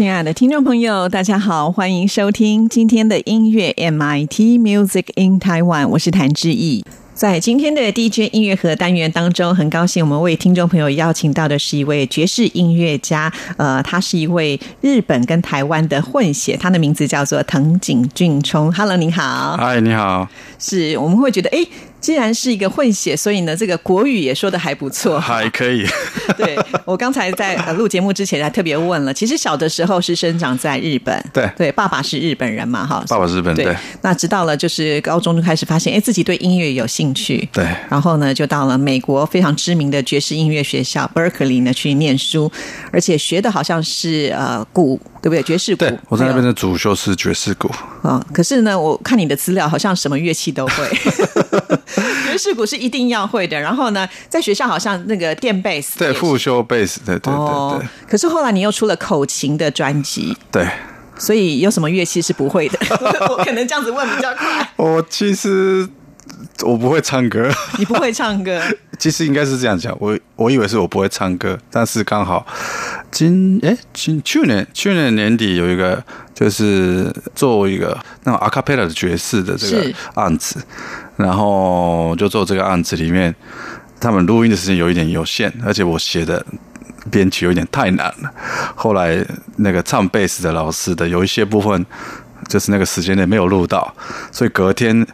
亲爱的听众朋友，大家好，欢迎收听今天的音乐 MIT Music in Taiwan，我是谭志毅。在今天的 DJ 音乐盒单元当中，很高兴我们为听众朋友邀请到的是一位爵士音乐家，呃，他是一位日本跟台湾的混血，他的名字叫做藤井俊冲。Hello，你好。嗨，你好。是我们会觉得，哎。既然是一个混血，所以呢，这个国语也说的还不错，还可以。对我刚才在录节目之前还特别问了，其实小的时候是生长在日本，对对，爸爸是日本人嘛，哈，爸爸是日本，对。那直到了就是高中就开始发现，哎，自己对音乐有兴趣，对。然后呢，就到了美国非常知名的爵士音乐学校 Berkeley 呢去念书，而且学的好像是呃鼓。对不对？爵士鼓，我在那边的主修是爵士鼓啊。可是呢，我看你的资料，好像什么乐器都会。爵士鼓是一定要会的。然后呢，在学校好像那个电贝斯，对，复修贝斯，对对对对。可是后来你又出了口琴的专辑，对。所以有什么乐器是不会的？我可能这样子问比较快。我其实。我不会唱歌，你不会唱歌。其实应该是这样讲，我我以为是我不会唱歌，但是刚好今哎今去年去年年底有一个就是做一个那种阿卡贝拉的爵士的这个案子，然后就做这个案子里面，他们录音的时间有一点有限，而且我写的编曲有点太难了。后来那个唱贝斯的老师的有一些部分，就是那个时间内没有录到，所以隔天。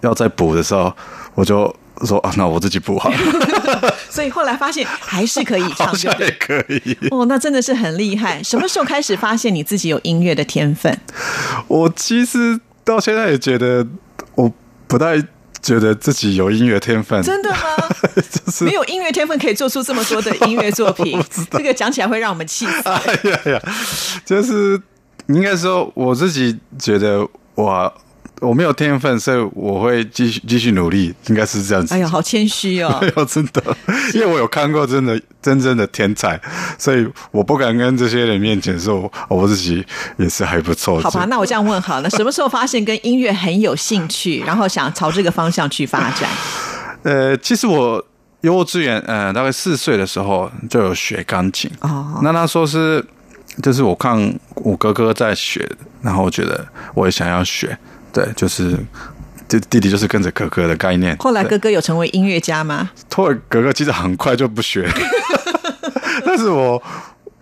要再补的时候，我就说啊，那我自己补好。所以后来发现还是可以唱 歌，也可以。哦，那真的是很厉害。什么时候开始发现你自己有音乐的天分？我其实到现在也觉得，我不太觉得自己有音乐天分。真的吗？没有音乐天分可以做出这么多的音乐作品，这个讲起来会让我们气死。哎呀呀，就是应该说我自己觉得我。我没有天分，所以我会继续继续努力，应该是这样子。哎呀，好谦虚哦！哎呦，真的，因为我有看过真的真正的天才，所以我不敢跟这些人面前说我自己也是还不错。好吧，那我这样问好了，什么时候发现跟音乐很有兴趣，然后想朝这个方向去发展？呃，其实我幼稚园，呃，大概四岁的时候就有学钢琴哦。那他说是，就是我看我哥哥在学，然后我觉得我也想要学。对，就是弟弟弟就是跟着哥哥的概念。后来哥哥有成为音乐家吗？托尔哥哥其实很快就不学，但是我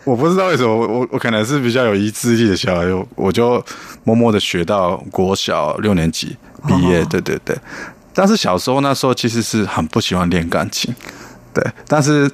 我不知道为什么，我我可能是比较有意志力的小孩，我就默默的学到国小六年级毕业。对对对，但是小时候那时候其实是很不喜欢练钢琴，对，但是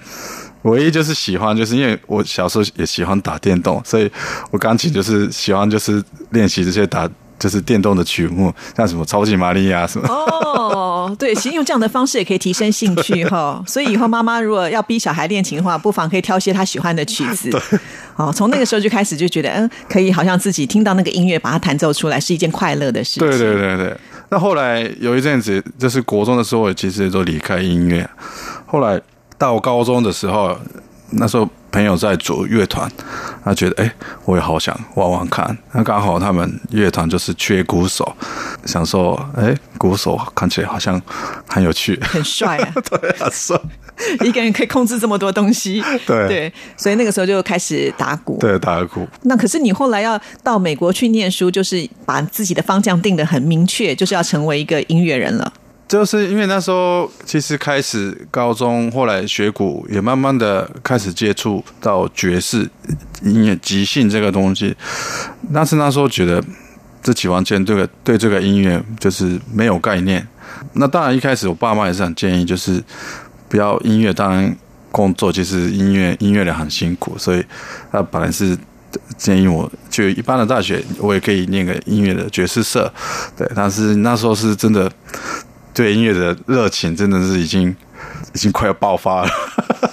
唯一就是喜欢，就是因为我小时候也喜欢打电动，所以我钢琴就是喜欢就是练习这些打。就是电动的曲目，像什么超级玛利亚什么。哦，对，其实用这样的方式也可以提升兴趣哈。所以以后妈妈如果要逼小孩练琴的话，不妨可以挑些他喜欢的曲子。哦，从那个时候就开始就觉得，嗯，可以好像自己听到那个音乐，把它弹奏出来，是一件快乐的事情。对对对对。那后来有一阵子，就是国中的时候，其实都离开音乐。后来到高中的时候，那时候。朋友在组乐团，他觉得哎，我也好想玩玩看。那刚好他们乐团就是缺鼓手，想说哎，鼓手看起来好像很有趣，很帅啊，对，很帅，一个人可以控制这么多东西，对对，所以那个时候就开始打鼓，对，打鼓。那可是你后来要到美国去念书，就是把自己的方向定的很明确，就是要成为一个音乐人了。就是因为那时候其实开始高中，后来学鼓也慢慢的开始接触到爵士音乐即兴这个东西，但是那时候觉得自己完全这个对这个音乐就是没有概念。那当然一开始我爸妈也是很建议，就是不要音乐当工作，其实音乐音乐人很辛苦，所以他本来是建议我就一般的大学，我也可以念个音乐的爵士社，对。但是那时候是真的对音乐的热情真的是已经已经快要爆发了，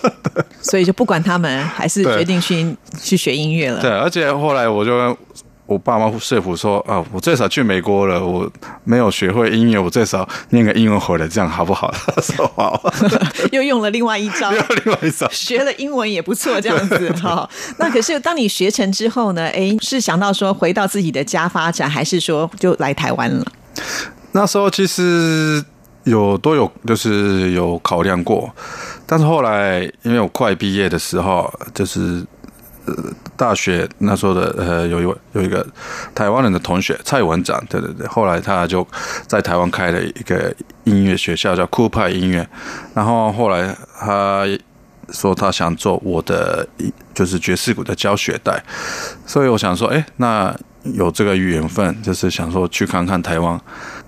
所以就不管他们，还是对决定去去学音乐了。对。而且后来我就跟我爸妈说服说啊，我最少去美国了，我没有学会音乐，我最少念个英文回来，这样好不好？他 说好，又用了另外一招。另外一招。学了英文也不错，这样子哈。那可是当你学成之后呢？哎，是想到说回到自己的家发展，还是说就来台湾了？那时候其实有都有就是有考量过，但是后来因为我快毕业的时候，就是呃大学那时候的呃有一位有一个台湾人的同学蔡文长，对对对，后来他就在台湾开了一个音乐学校叫酷派音乐，然后后来他说他想做我的就是爵士鼓的教学带，所以我想说，哎，那有这个缘分，就是想说去看看台湾，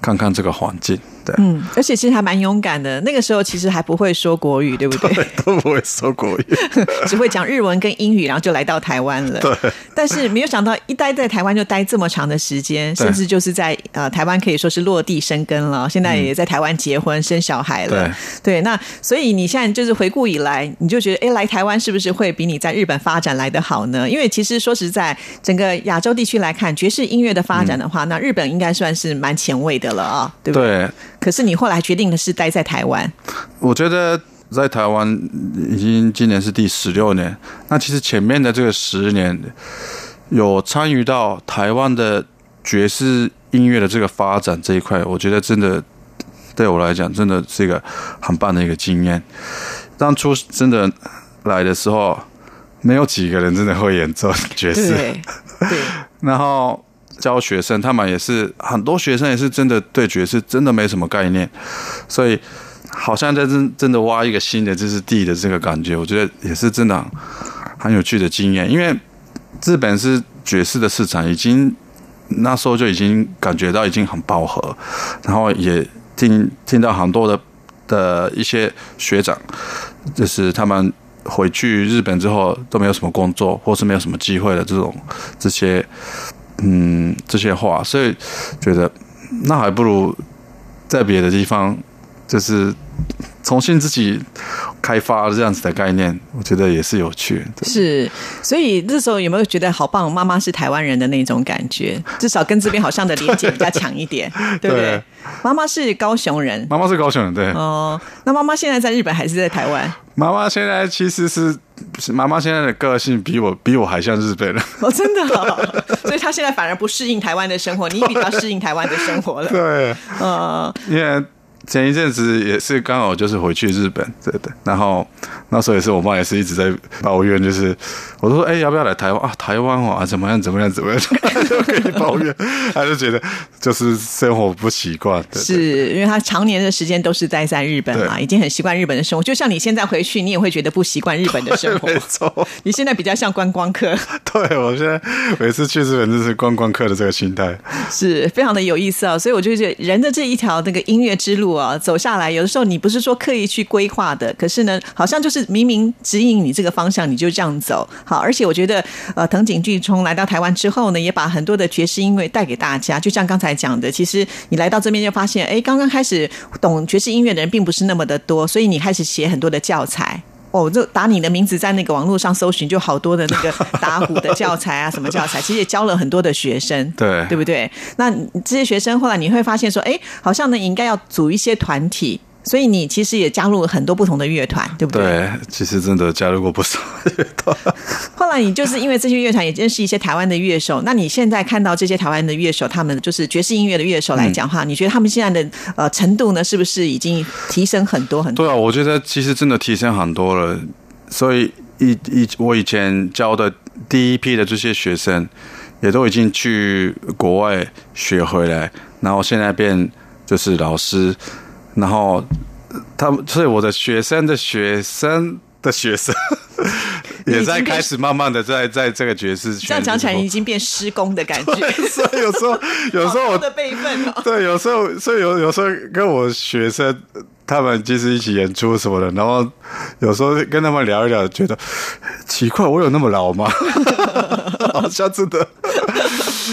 看看这个环境，对，嗯，而且其实还蛮勇敢的。那个时候其实还不会说国语，对不对？都不会说国语，只会讲日文跟英语，然后就来到台湾了。对。但是没有想到，一待在台湾就待这么长的时间，甚至就是在呃台湾可以说是落地生根了。现在也在台湾结婚、生小孩了。对，那所以你现在就是回顾以来，你就觉得，哎，来台湾是不是会比你在日本发展来得好呢？因为其实说实在，整个亚洲地区来看，爵士音乐的发展的话，那日本应该算是蛮前卫的了啊，对不对？对，可是你后来决定的是待在台湾，我觉得在台湾已经今年是第十六年，那其实前面的这个十年有参与到台湾的爵士音乐的这个发展这一块，我觉得真的对我来讲真的是一个很棒的一个经验。当初真的来的时候，没有几个人真的会演奏爵士，对对。然后教学生，他们也是很多学生也是真的对爵士真的没什么概念，所以好像在真真的挖一个新的知识地的这个感觉，我觉得也是真的很很有趣的经验。因为日本是爵士的市场已经那时候就已经感觉到已经很饱和，然后也听听到很多的的一些学长，就是他们。回去日本之后都没有什么工作，或是没有什么机会的这种这些嗯这些话，所以觉得那还不如在别的地方，就是重新自己开发这样子的概念，我觉得也是有趣的。是，所以那时候有没有觉得好棒？妈妈是台湾人的那种感觉，至少跟这边好像的连接比较强一点，对不对对？妈妈是高雄人。妈妈是高雄人，对。哦，那妈妈现在在日本还是在台湾？妈妈现在其实是是妈妈现在的个性比我比我还像日本人。哦，真的、哦，所以她现在反而不适应台湾的生活，你比较适应台湾的生活了。对，呃，因为前一阵子也是刚好就是回去日本，对对，然后那时候也是我妈也是一直在抱怨，就是我说哎、要不要来台湾啊？台湾哦啊怎么样怎么样怎么样，就可以抱怨，她 就觉得就是生活不习惯，是因为她常年的时间都是待在日本嘛，已经很习惯日本的生活。就像你现在回去，你也会觉得不习惯日本的生活。没。错，你现在比较像观光客，对我现在每次去日本就是观光客的这个心态，是非常的有意思啊、所以我就觉得人的这一条那个音乐之路啊，走下来，有的时候你不是说刻意去规划的，可是呢，好像就是明明指引你这个方向，你就这样走。好，而且我觉得呃，藤井俊冲来到台湾之后呢，也把很多的爵士音乐带给大家。就像刚才讲的，其实你来到这边就发现，哎，刚刚开始懂爵士音乐的人并不是那么的多，所以你开始写很多的教材。哦，就打你的名字在那个网络上搜寻，就好多的那个打鼓的教材啊，什么教材，其实也教了很多的学生，对对不对？那这些学生后来你会发现说，哎，好像呢，你应该要组一些团体，所以你其实也加入了很多不同的乐团，对不对？对，其实真的加入过不少乐团，后来你就是因为这些乐团也认识一些台湾的乐手，那你现在看到这些台湾的乐手，他们就是爵士音乐的乐手来讲话，你觉得他们现在的呃程度呢，是不是已经提升很多很多？对啊，我觉得其实真的提升很多了。所以以以我以前教的第一批的这些学生，也都已经去国外学回来，然后现在变就是老师，然后他们，所以我的学生的学生的学生 也在开始慢慢的在在这个爵士圈。这样讲起来已经变施工的感觉，所以有时候有时候我的辈分哦。对，有时候，所以有有时候跟我学生他们就是一起演出什么的，然后有时候跟他们聊一聊，觉得奇怪，我有那么老吗？好像真的。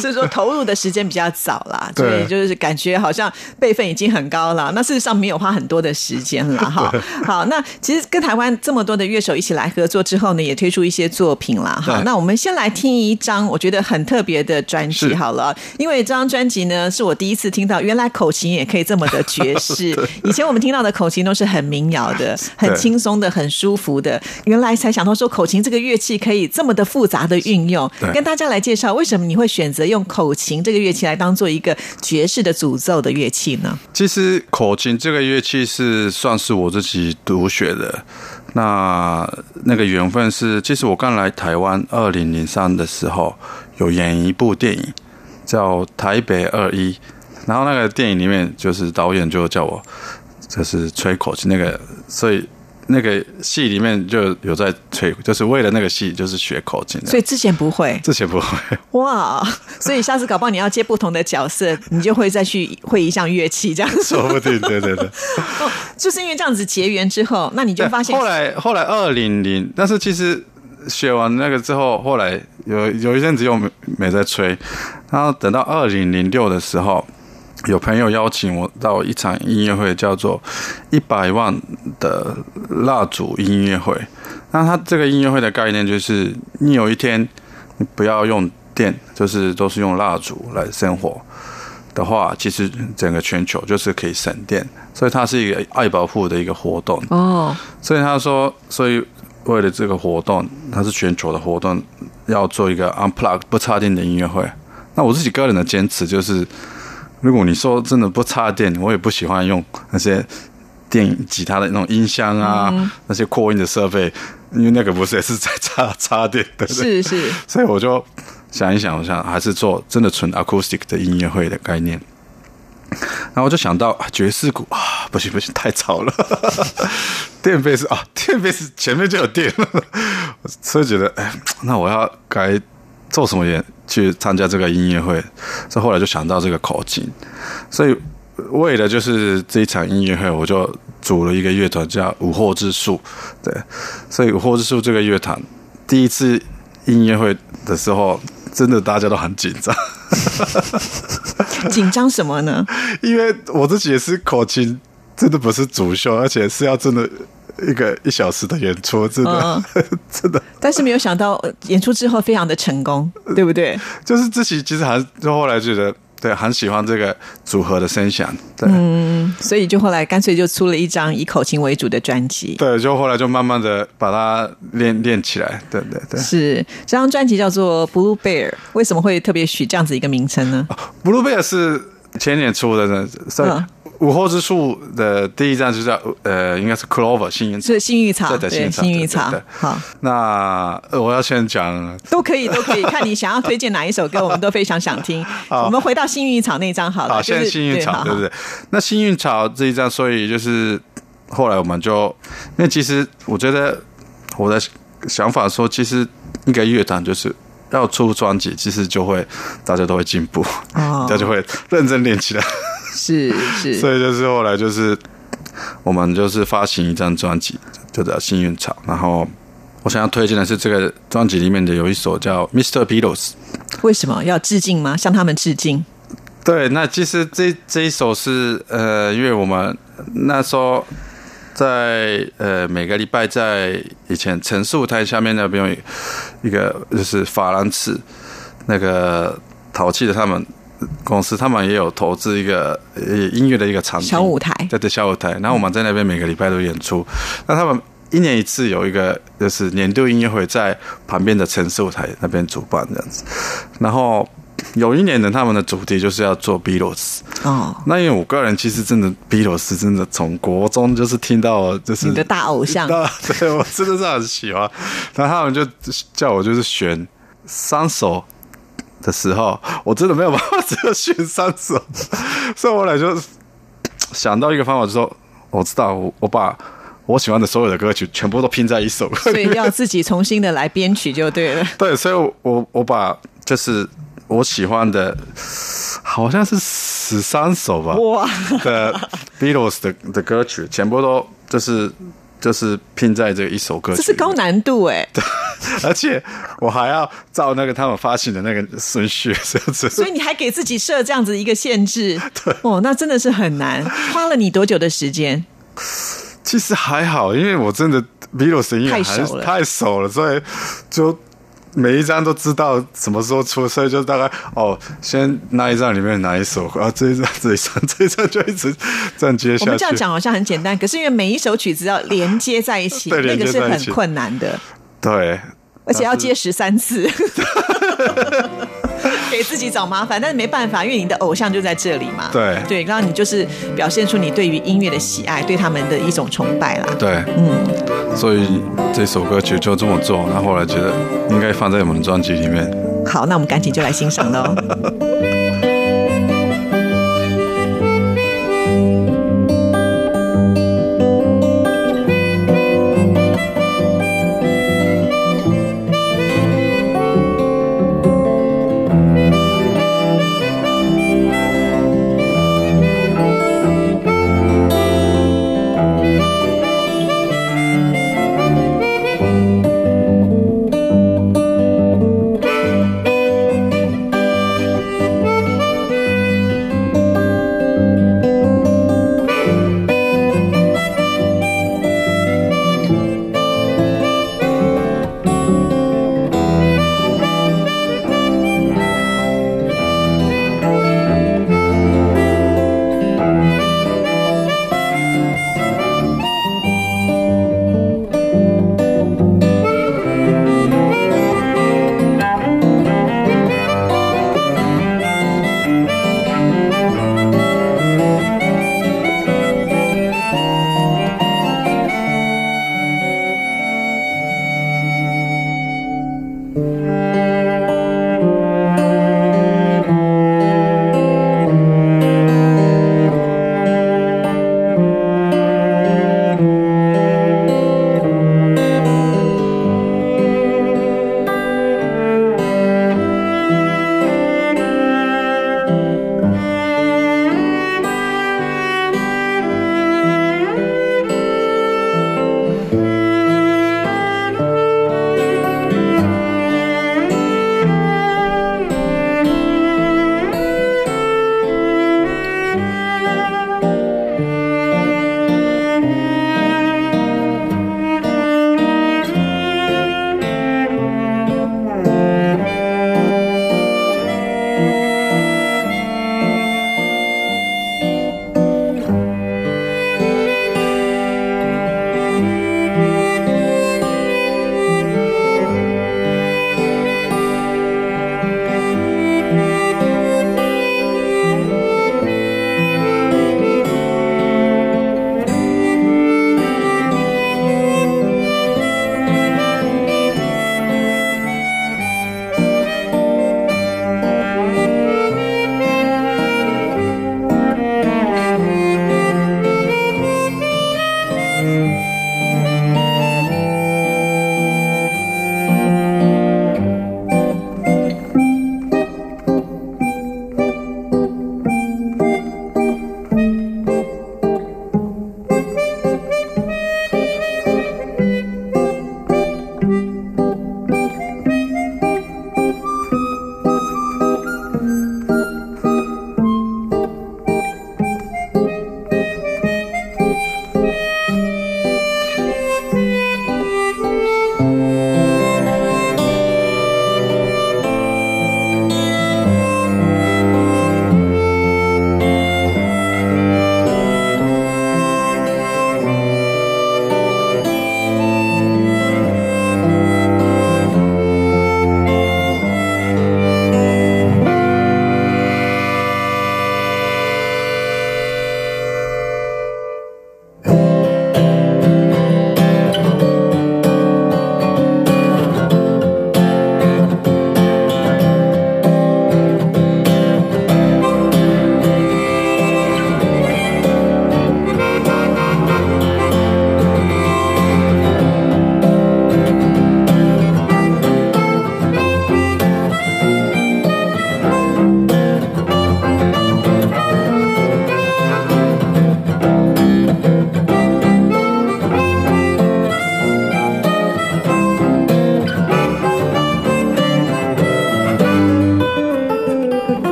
所以说 投入的时间比较早啦，所对以就是感觉好像辈分已经很高了。那事实上没有花很多的时间了哈。好，那其实跟台湾这么多的乐手一起来合作之后呢，也推出一些作品啦哈。那我们先来听一张我觉得很特别的专辑好了，因为这张专辑呢是我第一次听到，原来口琴也可以这么的爵士。以前我们听到的口琴都是很民谣的、很轻松的、很舒服的，原来才想到说口琴这个乐器可以这么的复杂的运用。跟大家来介绍为什么你会选择用口琴这个乐器来当做一个爵士的主奏的乐器呢？其实口琴这个乐器是算是我自己独学的。那那个缘分是，其实我刚来台湾二零零三的时候，有演一部电影叫《台北二一》，然后那个电影里面就是导演就叫我就是吹口琴，那个所以那个戏里面就有在吹，就是为了那个戏就是学口琴的。所以之前不会之前不会，哇，所以下次搞不好你要接不同的角色，你就会再去会一项乐器这样说。不定，对对对。哦，就是因为这样子结缘之后，那你就对发现后来后来二零零，但是其实学完那个之后，后来有有一阵子又没没在吹，然后等到二零零六的时候，有朋友邀请我到一场音乐会，叫做一百万的蜡烛音乐会。那他这个音乐会的概念就是，你有一天你不要用电，就是都是用蜡烛来生活。的话，其实整个全球就是可以省电，所以它是一个爱保护的一个活动。哦，所以他说，所以为了这个活动，它是全球的活动，要做一个 unplug 不插电的音乐会。那我自己个人的坚持就是，如果你说真的不插电，我也不喜欢用那些电影吉他的那种音箱啊，那些扩音的设备，因为那个不是也是在插插电的，是是，所以我就想一想，我想还是做真的纯 acoustic 的音乐会的概念。然后我就想到啊爵士鼓啊，不行不行，太吵了。电贝斯啊，电贝斯前面就有电了，所以觉得哎，那我要该做什么也去参加这个音乐会。所以后来就想到这个口琴，所以为了就是这一场音乐会，我就组了一个乐团叫午后之树。对，所以午后之树这个乐团第一次音乐会的时候，真的大家都很紧张。紧张什么呢？因为我自己也是口琴，真的不是主秀，而且是要真的一个一小时的演出，真的、真的但是没有想到呃演出之后非常的成功，对不对？就是自己其实还就后来觉得对很喜欢这个组合的声响，对、所以就后来干脆就出了一张以口琴为主的专辑。对，就后来就慢慢的把它练练起来，对对对。是这张专辑叫做《Blue Bear》，为什么会特别取这样子一个名称呢？Blue Bear 是前年出的呢，所以嗯午后之树的第一站就叫呃，应该是 Clover 幸运草。是幸运草，对对幸运草。好，那呃我要先讲都可以，都可以，看你想要推荐哪一首歌，我们都非常想听。我们回到幸运草那一张好了，好，现在幸运草对不对？那幸运草这一张，所以就是后来我们就，因为其实我觉得我的想法说，其实一个乐团就是要出专辑，其实就会大家都会进步，哦大家就会认真练起来。是是，所以就是后来就是我们就是发行一张专辑，就叫《幸运草》，然后。我想要推荐的是这个专辑里面的有一首叫《Mr. Beatles》，为什么要致敬吗？向他们致敬。对，那其实这这一首是呃，因为我们那时候在呃每个礼拜在以前陈述台下面那边有一个就是法兰茨那个淘气的他们公司，他们也有投资一个呃音乐的一个场景小舞台对对小舞台，然后我们在那边每个礼拜都演出，那他们。一年一次有一个就是年度音乐会，在旁边的城市舞台那边主办这样子，然后有一年呢，他们的主题就是要做 Beatles。哦，那因为我个人其实真的 Beatles 真的从国中就是听到就是你的大偶像大 对我真的是很喜欢。然后他们就叫我就是选三首的时候，我真的没有办法只有选三首，所以我后来就想到一个方法，就说我知道我我把我喜欢的所有的歌曲全部都拼在一首歌所，以要自己重新的来编曲就对了。对，所以我我我把就是我喜欢的，好像是十三首吧。哇的 Beatles 的的歌曲，全部都就是就是拼在这一首歌曲。这是高难度 哎。而且我还要照那个他们发行的那个顺序，这样子。所以你还给自己设这样子一个限制，对，哦，那真的是很难。花了你多久的时间？其实还好，因为我真的 vivo 声音乐还是太熟了，所以就每一张都知道什么时候出，所以就大概哦，先那一张里面哪一首，然后这一张这一张这一张就一直这样接下去。我们这样讲好像很简单，可是因为每一首曲子要连接在一起，那个是很困难的。对，而且要接十三次，给自己找麻烦，但是没办法，因为你的偶像就在这里嘛。对对，然后你就是表现出你对于音乐的喜爱，对他们的一种崇拜啦。对，嗯，所以这首歌曲就这么做，那后来觉得应该放在我们的专辑里面。好，那我们赶紧就来欣赏喽。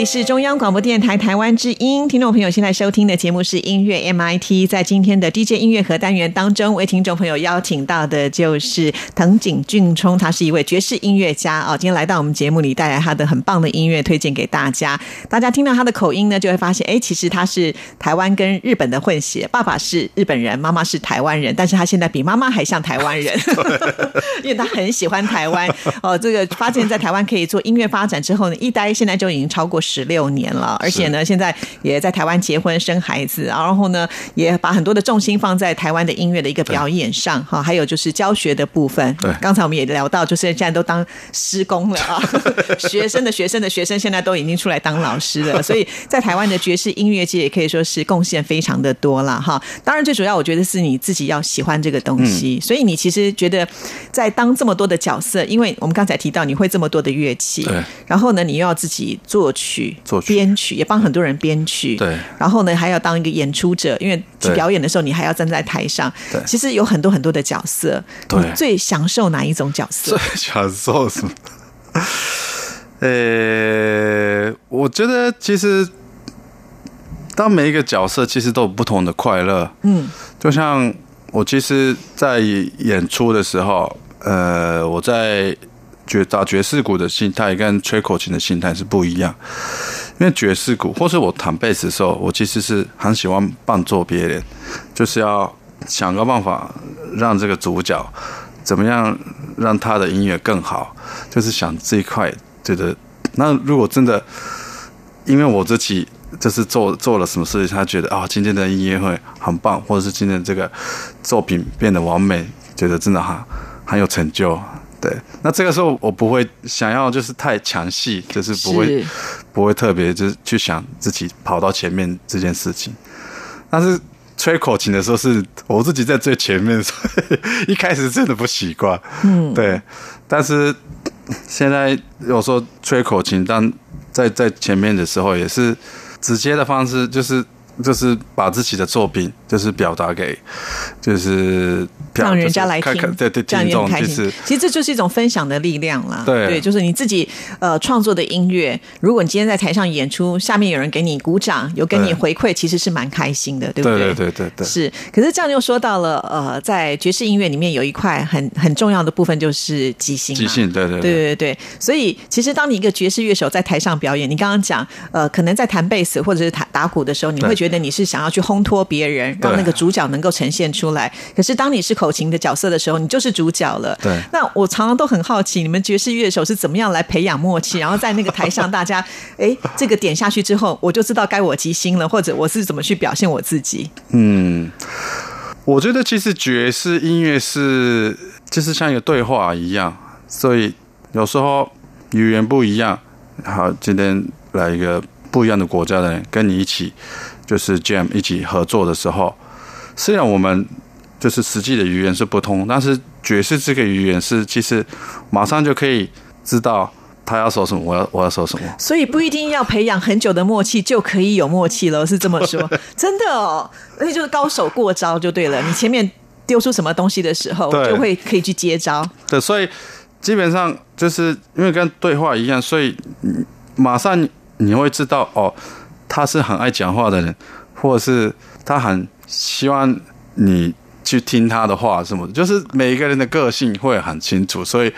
里是中央广播电台台湾之音，听众朋友现在收听的节目是音乐 MIT。在今天的 DJ 音乐盒单元当中，为听众朋友邀请到的就是藤井俊冲，他是一位爵士音乐家哦。今天来到我们节目里，带来他的很棒的音乐推荐给大家。大家听到他的口音呢，就会发现，哎，其实他是台湾跟日本的混血，爸爸是日本人，妈妈是台湾人，但是他现在比妈妈还像台湾人，因为他很喜欢台湾哦。这个发现，在台湾可以做音乐发展之后呢，一待现在就已经超过十六年了，而且呢，现在也在台湾结婚生孩子，然后呢，也把很多的重心放在台湾的音乐的一个表演上哈，还有就是教学的部分。对，刚才我们也聊到，就是现在都当师工了啊，学生的学生的学生现在都已经出来当老师了，所以在台湾的爵士音乐界也可以说是贡献非常的多了哈。当然，最主要我觉得是你自己要喜欢这个东西，所以你其实觉得在当这么多的角色，因为我们刚才提到你会这么多的乐器，对，然后呢，你又要自己作曲、作曲。编曲，也帮很多人编曲，对，然后呢，还要当一个演出者，因为去表演的时候，你还要站在台上，对。其实有很多很多的角色，对。你最享受哪一种角色？最？享受什么？呃，我觉得其实当每一个角色其实都有不同的快乐。嗯，就像我其实，在演出的时候，呃，我在觉打爵士鼓的心态跟吹口琴的心态是不一样。因为爵士鼓，或是我弹贝斯的时候，我其实是很喜欢伴奏别人，就是要想个办法让这个主角怎么样让他的音乐更好，就是想这一块觉得，那如果真的因为我自己就是做做了什么事情，他觉得啊、今天的音乐会很棒，或者是今天这个作品变得完美，觉得真的哈很有成就。对，那这个时候我不会想要就是太强戏，就是不会是不会特别就是去想自己跑到前面这件事情。但是吹口琴的时候是我自己在最前面，所以一开始真的不习惯。嗯，对。但是现在有时候吹口琴，但在在前面的时候，也是直接的方式，就是就是把自己的作品就是表达给，就是让人家来就是听，看看对对这样听众，也很开心。就是其实这就是一种分享的力量啦。对。对就是你自己呃创作的音乐，如果你今天在台上演出，下面有人给你鼓掌，有给你回馈，其实是蛮开心的，对不对？对对对对对，是，可是这样又说到了，呃，在爵士音乐里面有一块很很重要的部分就是即兴、啊，即兴，对对对。对对，所以其实当你一个爵士乐手在台上表演，你刚刚讲，呃，可能在弹贝斯或者是弹打鼓的时候，你会觉得你是想要去烘托别人，让那个主角能够呈现出来。可是当你是口琴的角色的时候，你就是主角了。对那我常常都很好奇，你们爵士乐手是怎么样来培养默契，然后在那个台上，大家 哎，这个点下去之后，我就知道该我即兴了，或者我是怎么去表现我自己。嗯，我觉得其实爵士音乐是就是像一个对话一样，所以有时候语言不一样，好，今天来一个不一样的国家的人跟你一起就是 jam 一起合作的时候，虽然我们就是实际的语言是不通，但是爵士这个语言是其实马上就可以知道他要说什么，我要我要说什么。所以不一定要培养很久的默契就可以有默契了，是这么说？真的哦，而且就是高手过招就对了。你前面丢出什么东西的时候，就会可以去接招。对，所以基本上就是因为跟对话一样，所以嗯马上你会知道哦，他是很爱讲话的人，或者是他很希望你去听他的话什么的，就是每一个人的个性会很清楚，所以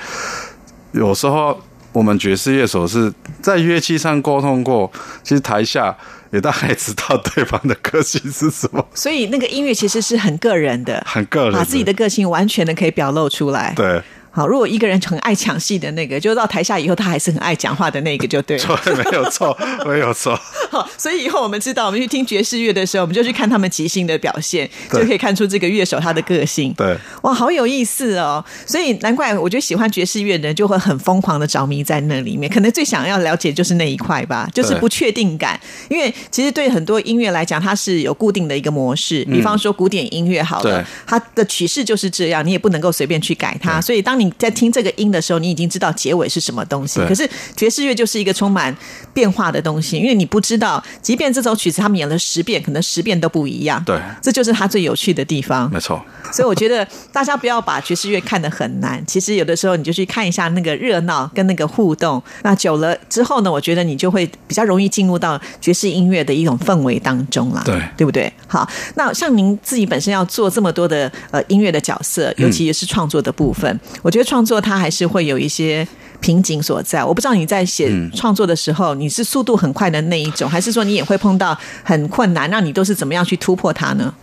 有时候我们爵士乐手是在乐器上沟通过，其实台下也大概知道对方的个性是什么，所以那个音乐其实是很个人的，很个人把自己的个性完全的可以表露出来。对。好，如果一个人很爱抢戏的那个，就到台下以后，他还是很爱讲话的那个，就对了。对，没有错，没有错。好，所以以后我们知道，我们去听爵士乐的时候，我们就去看他们即兴的表现，就可以看出这个乐手他的个性。对，哇，好有意思哦！所以难怪我觉得喜欢爵士乐的人就会很疯狂的着迷在那里面，可能最想要了解就是那一块吧，就是不确定感。因为其实对很多音乐来讲，它是有固定的一个模式，比方说古典音乐好了对，它的曲式就是这样，你也不能够随便去改它。所以当你在听这个音的时候，你已经知道结尾是什么东西。可是爵士乐就是一个充满变化的东西，因为你不知道，即便这首曲子他们演了十遍，可能十遍都不一样。对这就是它最有趣的地方。没错，所以我觉得大家不要把爵士乐看得很难，其实有的时候你就去看一下那个热闹跟那个互动，那久了之后呢，我觉得你就会比较容易进入到爵士音乐的一种氛围当中啦，对对不对？好，那像您自己本身要做这么多的呃音乐的角色，尤其是创作的部分，我觉得创作它还是会有一些。瓶颈所在，我不知道你在写创作的时候，你是速度很快的那一种，还是说你也会碰到很困难？那你都是怎么样去突破它呢？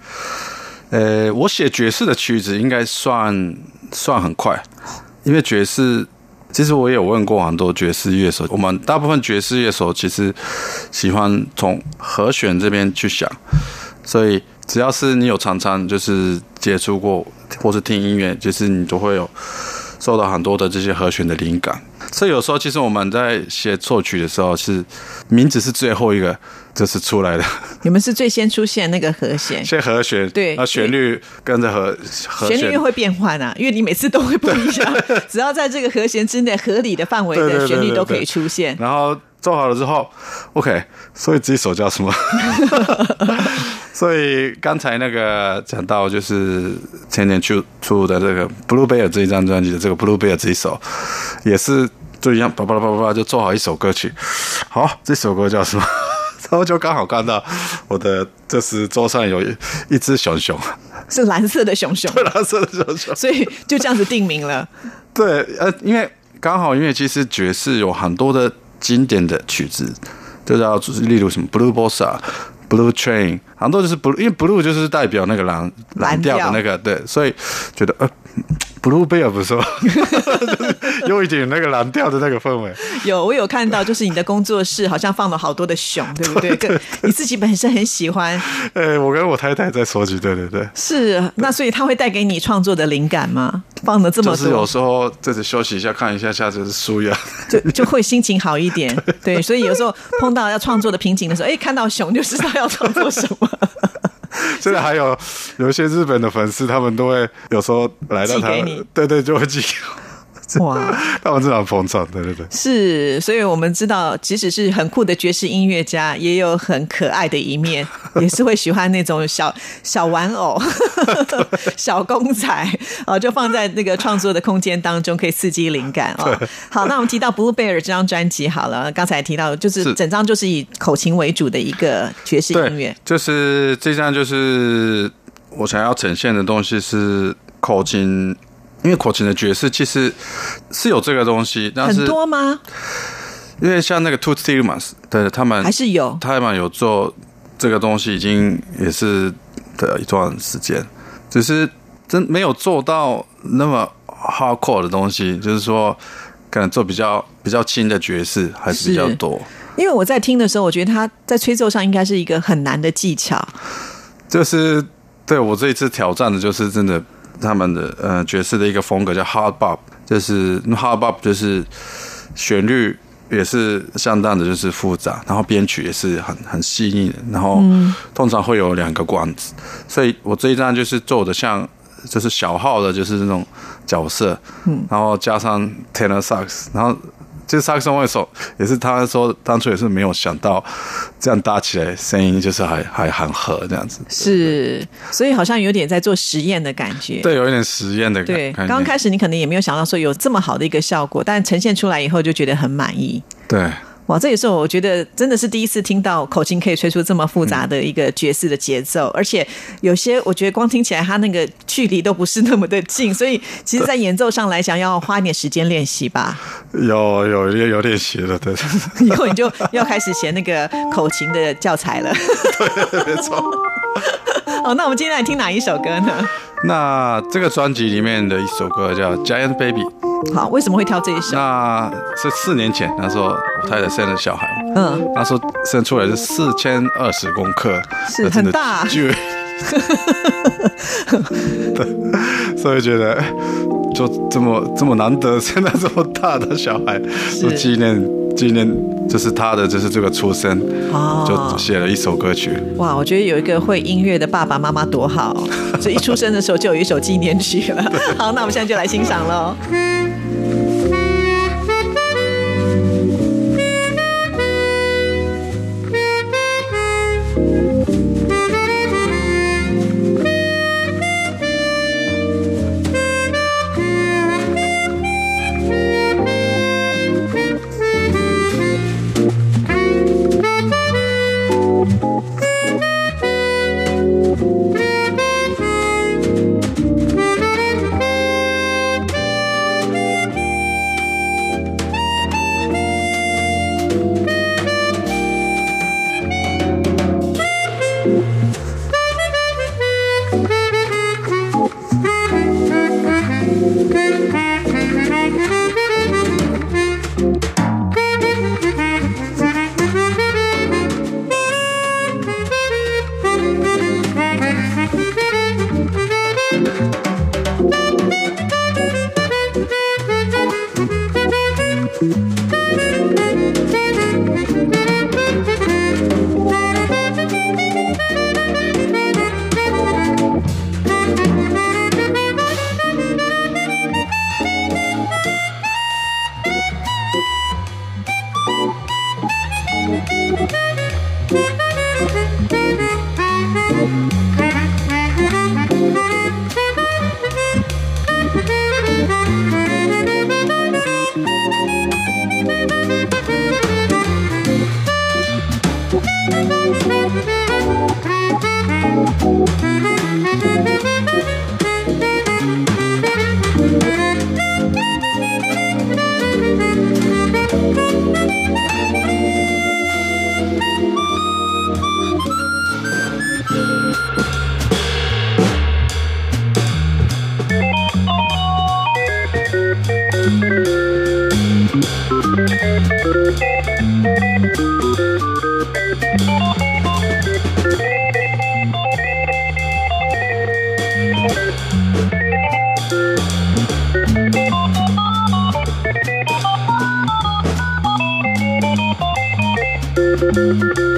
呃，我写爵士的曲子应该算算很快，因为爵士其实我也有问过很多爵士乐手，我们大部分爵士乐手其实喜欢从和弦这边去想，所以只要是你有常常就是接触过或是听音乐，就是你都会有受到很多的这些和弦的灵感。所以有时候其实我们在写作曲的时候，是名字是最后一个就是出来的，你们是最先出现那个和弦，先和弦，对那旋律跟着和和弦旋律又会变换啊，因为你每次都会不一样，只要在这个和弦之内合理的范围的旋律都可以对出现。然后做好了之后，OK，所以这一首叫什么？所以刚才那个讲到就是前年出出的这个 Blue Bear 这一张专辑的这个 Blue Bear 这一首，也是就一样，叭叭叭叭叭就做好一首歌曲。好，这首歌叫什么？然后就刚好看到我的就是桌上有一一只熊熊，是蓝色的熊熊，蓝色的熊熊。所以就这样子定名了。对，呃，因为刚好，因为其实爵士有很多的经典的曲子，就叫例如什么 Blue Bossa、Blue Train，很多就是 Blue，因为 Blue 就是代表那个蓝蓝调的那个，对，所以觉得呃 Blue Bear 不错，就是有一点那个蓝调的那个氛围。有，我有看到，就是你的工作室好像放了好多的熊，对不对？跟你自己本身很喜欢，呃，我跟我太太在收集，对对对。是那所以它会带给你创作的灵感吗？放了这么多，就是有时候自己休息一下，看一下下就是舒压。就就会心情好一点。对，所以有时候碰到要创作的瓶颈的时候，哎，看到熊就知道要创作什么。现在还有有一些日本的粉丝，他们都会有时候来到台湾寄给你，对对，就会寄给我。哇，他们这样捧场，对对对。是，所以我们知道，即使是很酷的爵士音乐家，也有很可爱的一面，也是会喜欢那种小小玩偶、小公仔啊，就放在那个创作的空间当中，可以刺激灵感啊。好，那我们提到 Blue Bear 这张专辑好了，刚才提到就是是。整张就是以口琴为主的一个爵士音乐，，就是这张就是我想要呈现的东西是口琴，因为口琴的爵士其实是有这个东西，但是很多吗？因为像那个 Toots Thielemans，对他们还是有？他们有做这个东西，已经也是的一段时间，只是真没有做到那么 hardcore 的东西，就是说可能做比较比较轻的爵士还是比较多。因为我在听的时候，我觉得他在吹奏上应该是一个很难的技巧。就是对我这一次挑战的，就是真的他们的呃爵士的一个风格叫 hard bop，就是 hard bop 就是旋律也是相当的就是复杂，然后编曲也是很很细腻的，然后通常会有两个管子，所以我这一张就是做的像就是小号的，就是那种角色，嗯，然后加上 tenor sax，然后。就是萨克斯外手也是，他说当初也是没有想到这样搭起来声音就是还还很合这样子。是，所以好像有点在做实验的感觉。对，有一点实验的感对，感觉。刚开始你可能也没有想到说有这么好的一个效果，但呈现出来以后就觉得很满意。对哇，这也是我觉得真的是第一次听到口琴可以吹出这么复杂的一个爵士的节奏，而且有些我觉得光听起来它那个距离都不是那么的近，所以其实在演奏上来讲要花一点时间练习吧。有有有有点学了，对，以后你就要开始写那个口琴的教材了。没错。哦，那我们今天来听哪一首歌呢？那这个专辑里面的一首歌叫《Giant Baby》，好，为什么会挑这一首？那是四年前，那时候我太太生了小孩，嗯，那时候生出来是四千二十公克，是很大巨。对，所以觉得哎就这么这么难得生了这么大的小孩，是就纪念纪念就是他的就是这个出生，哦就写了一首歌曲。哇，我觉得有一个会音乐的爸爸妈妈多好，所以一出生的时候就有一首纪念曲了。好，那我们现在就来欣赏喽。Música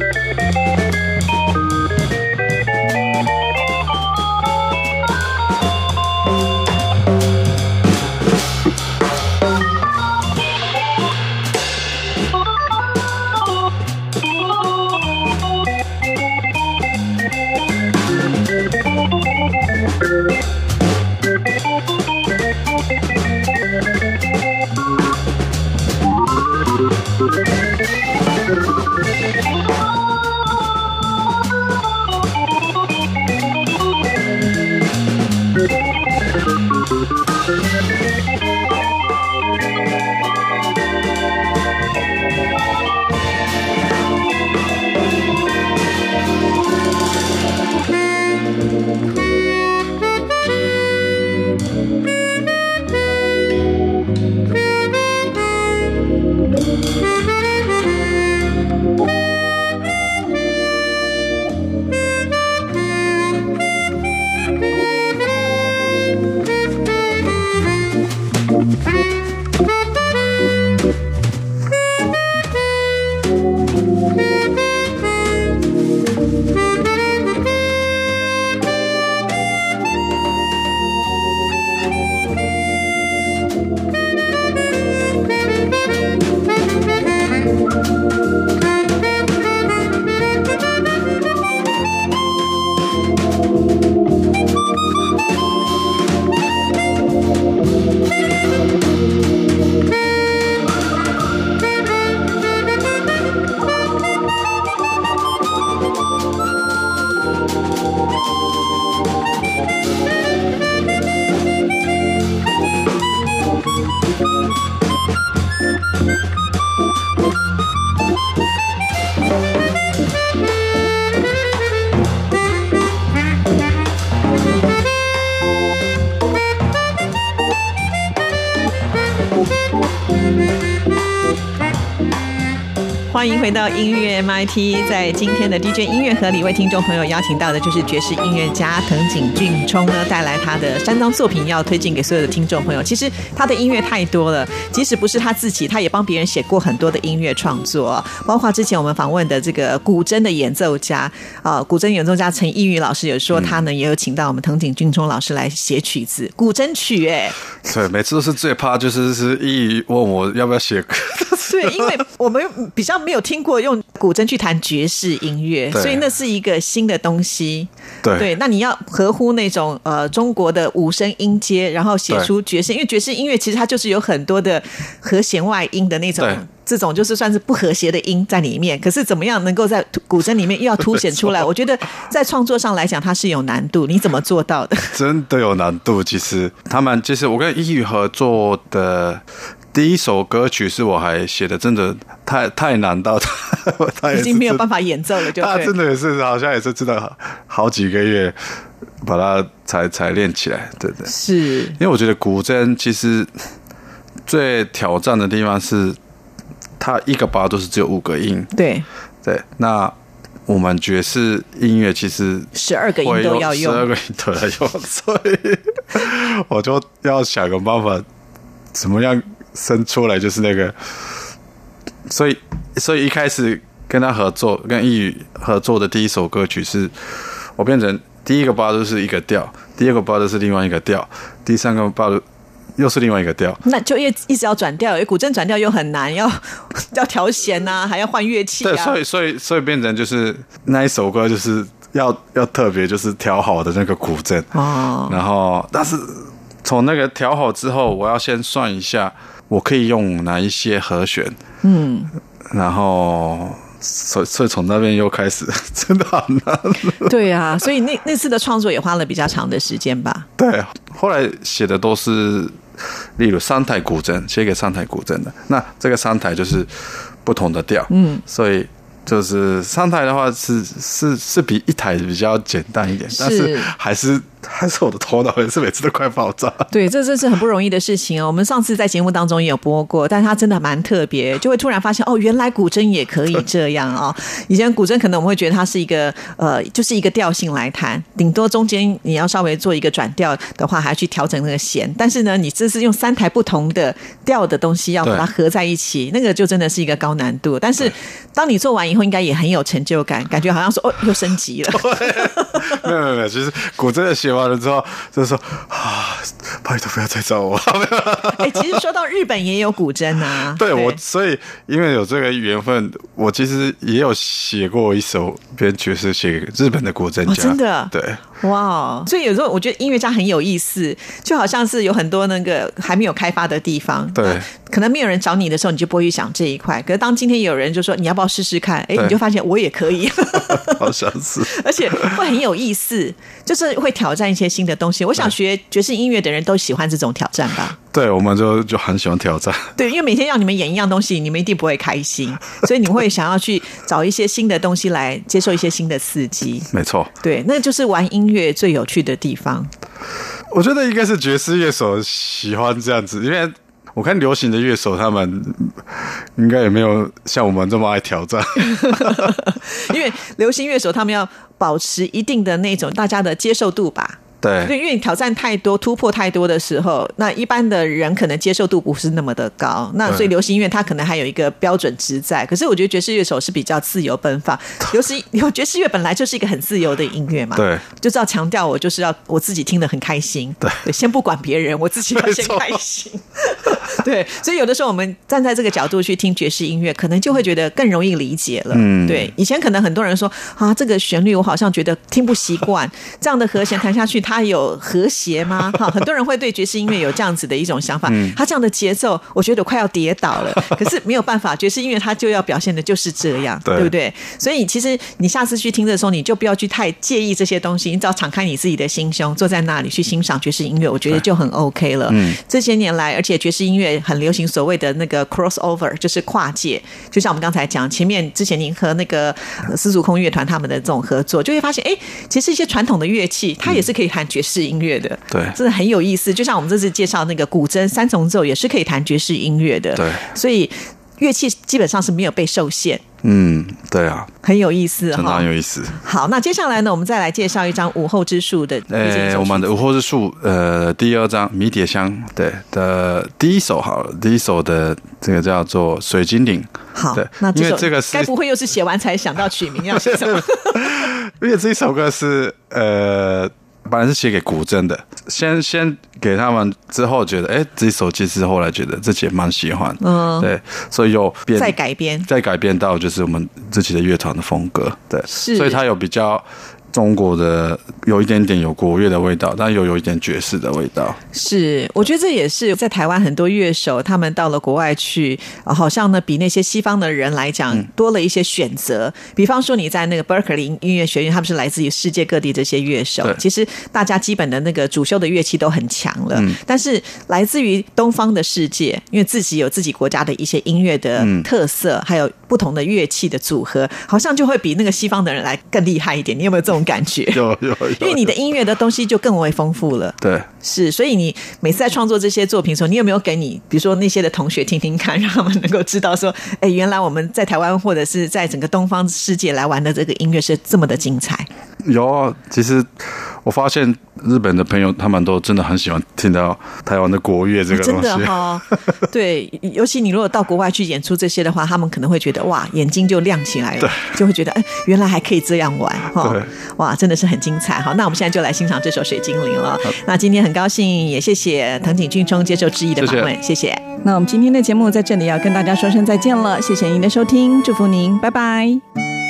到音乐 MIT，在今天的 DJ 音乐盒里，为听众朋友邀请到的就是爵士音乐家藤井俊冲呢，带来他的三张作品要推荐给所有的听众朋友。其实他的音乐太多了，即使不是他自己，他也帮别人写过很多的音乐创作，包括之前我们访问的这个古筝的演奏家啊，古筝演奏家陈一宇老师有说他呢也有请到我们藤井俊冲老师来写曲子，古筝曲哎，对，每次都是最怕就是是一宇问我要不要写歌，对，因为 我们比较。没有听过用古筝去弹爵士音乐，所以那是一个新的东西。对，那你要合乎那种呃中国的五声音阶，然后写出爵士，因为爵士音乐其实它就是有很多的和弦外音的那种，这种就是算是不和谐的音在里面。可是怎么样能够在古筝里面又要凸显出来？我觉得在创作上来讲，它是有难度。你怎么做到的？真的有难度。其实他们其实我跟易宇合作的。第一首歌曲是我还写的，真的太太难到他，他已经没有办法演奏了。就他真的也是，好像也是知道好几个月把它才才练起来，对对。是因为我觉得古筝其实最挑战的地方是，它一个八都是只有五个音。对对，那我们爵士音乐其实十二个音都要用，十二个音都要用，所以 我就要想个办法，怎么样？生出来就是那个，所以所以一开始跟他合作，跟易宇合作的第一首歌曲是，我变成第一个八度是一个调，第二个八度是另外一个调，第三个八又是另外一个调，那就一一直要转调，因为古筝转调又很难，要 要调弦呐，还要换乐器，对，所以所以所以变成就是那一首歌就是要要特别就是调好的那个古筝。哦，然后但是从那个调好之后，我要先算一下。我可以用哪一些和弦？嗯，然后所所以从那边又开始，真的好难。对啊，所以那那次的创作也花了比较长的时间吧？对，后来写的都是，例如三台古筝，写给三台古筝的。那这个三台就是不同的调，嗯，所以。就是三台的话是是是比一台比较简单一点，但是还是还是我的头脑也是每次都快爆炸。对，这这是很不容易的事情哦。我们上次在节目当中也有播过，但是它真的蛮特别，就会突然发现哦，原来古筝也可以这样哦。以前古筝可能我们会觉得它是一个呃，就是一个调性来弹，顶多中间你要稍微做一个转调的话，还要去调整那个弦。但是呢，你这是用三台不同的调的东西要把它合在一起，那个就真的是一个高难度。但是当你做完。以后应该也很有成就感，感觉好像说哦，又升级了。没有没有没有，其实古筝的写完了之后，就是说 啊，拜托不要再找我。哎，其实说到日本也有古筝啊。对我，所以因为有这个缘分，我其实也有写过一首编曲是写日本的古筝家，真的对。哇，所以有时候我觉得音乐家很有意思，就好像是有很多那个还没有开发的地方，对，可能没有人找你的时候，你就不会去想这一块。可是当今天有人就说你要不要试试看，哎，你就发现我也可以，好相似，而且会很有意思，就是会挑战一些新的东西。我想学爵士音乐的人都喜欢这种挑战吧。对，我们就就很喜欢挑战。对，因为每天让你们演一样东西，你们一定不会开心，所以你们会想要去找一些新的东西来接受一些新的刺激。没错，对，那就是玩音乐最有趣的地方。我觉得应该是爵士乐手喜欢这样子，因为我看流行的乐手他们应该也没有像我们这么爱挑战。因为流行乐手他们要保持一定的那种大家的接受度吧。对，因为你挑战太多、突破太多的时候，那一般的人可能接受度不是那么的高。那所以流行音乐它可能还有一个标准值在。可是我觉得爵士乐手是比较自由奔放，尤其 爵士乐本来就是一个很自由的音乐嘛。对，就是要强调我就是要我自己听得很开心。对，先不管别人，我自己要先 开心。对，所以有的时候我们站在这个角度去听爵士音乐，可能就会觉得更容易理解了。嗯，对。以前可能很多人说啊，这个旋律我好像觉得听不习惯，这样的和弦弹下去。它有和谐吗？哈，很多人会对爵士音乐有这样子的一种想法。它这样的节奏，我觉得快要跌倒了。可是没有办法，爵士音乐它就要表现的就是这样，对不对？所以其实你下次去听的时候，你就不要去太介意这些东西，你只要敞开你自己的心胸，坐在那里去欣赏爵士音乐，我觉得就很 OK 了。嗯，这些年来，而且爵士音乐很流行所谓的那个 crossover，就是跨界。就像我们刚才讲，前面之前您和那个丝竹空乐团他们的这种合作，就会发现，哎，其实一些传统的乐器，它也是可以弹。爵士音乐的，对，真的很有意思。就像我们这次介绍那个古筝三重奏，也是可以弹爵士音乐的。对，所以乐器基本上是没有被受限，嗯，对啊，很有意思真的哈很有意思。好，那接下来呢，我们再来介绍一张午后之树的。呃，我们的午后之树，呃，第二张迷迭香，对的第一首好了，第一首的这个叫做水精灵。好对，那因为首这个是该不会又是写完才想到取名要写什么？因为这一首歌是呃，本来是写给古筝的，先先给他们，之后觉得哎，这一首其实后来觉得自己也蛮喜欢，嗯。对，所以有变再改编。再改编到就是我们自己的乐团的风格，对，是。所以它有比较中国的有一点点有国乐的味道，但又有一点爵士的味道，是，我觉得这也是在台湾很多乐手，他们到了国外去，呃好像呢比那些西方的人来讲嗯。多了一些选择。比方说你在那个 Berkeley 音乐学院，他们是来自于世界各地这些乐手。对，其实大家基本的那个主修的乐器都很强了，嗯。但是来自于东方的世界，因为自己有自己国家的一些音乐的嗯。特色，还有不同的乐器的组合，好像就会比那个西方的人来更厉害一点。你有没有这种感觉？有有有，因为你的音乐的东西就更为丰富了。对。是，所以你每次在创作这些作品的时候，你有没有给你，比如说那些的同学听听看，让他们能够知道说，哎，原来我们在台湾或者是在整个东方世界来玩的这个音乐是这么的精彩。有啊，其实我发现日本的朋友他们都真的很喜欢听到台湾的国乐这个真东西。真的哈、对，尤其你如果到国外去演出这些的话，他们可能会觉得哇，眼睛就亮起来了，就会觉得哎，原来还可以这样玩哈、对哇，真的是很精彩。好，那我们现在就来欣赏这首《水精灵》了。那今天很高兴，也谢谢藤井俊冲接受志毅的访问，谢谢。那我们今天的节目在这里要跟大家说声再见了，谢谢您的收听，祝福您，拜拜。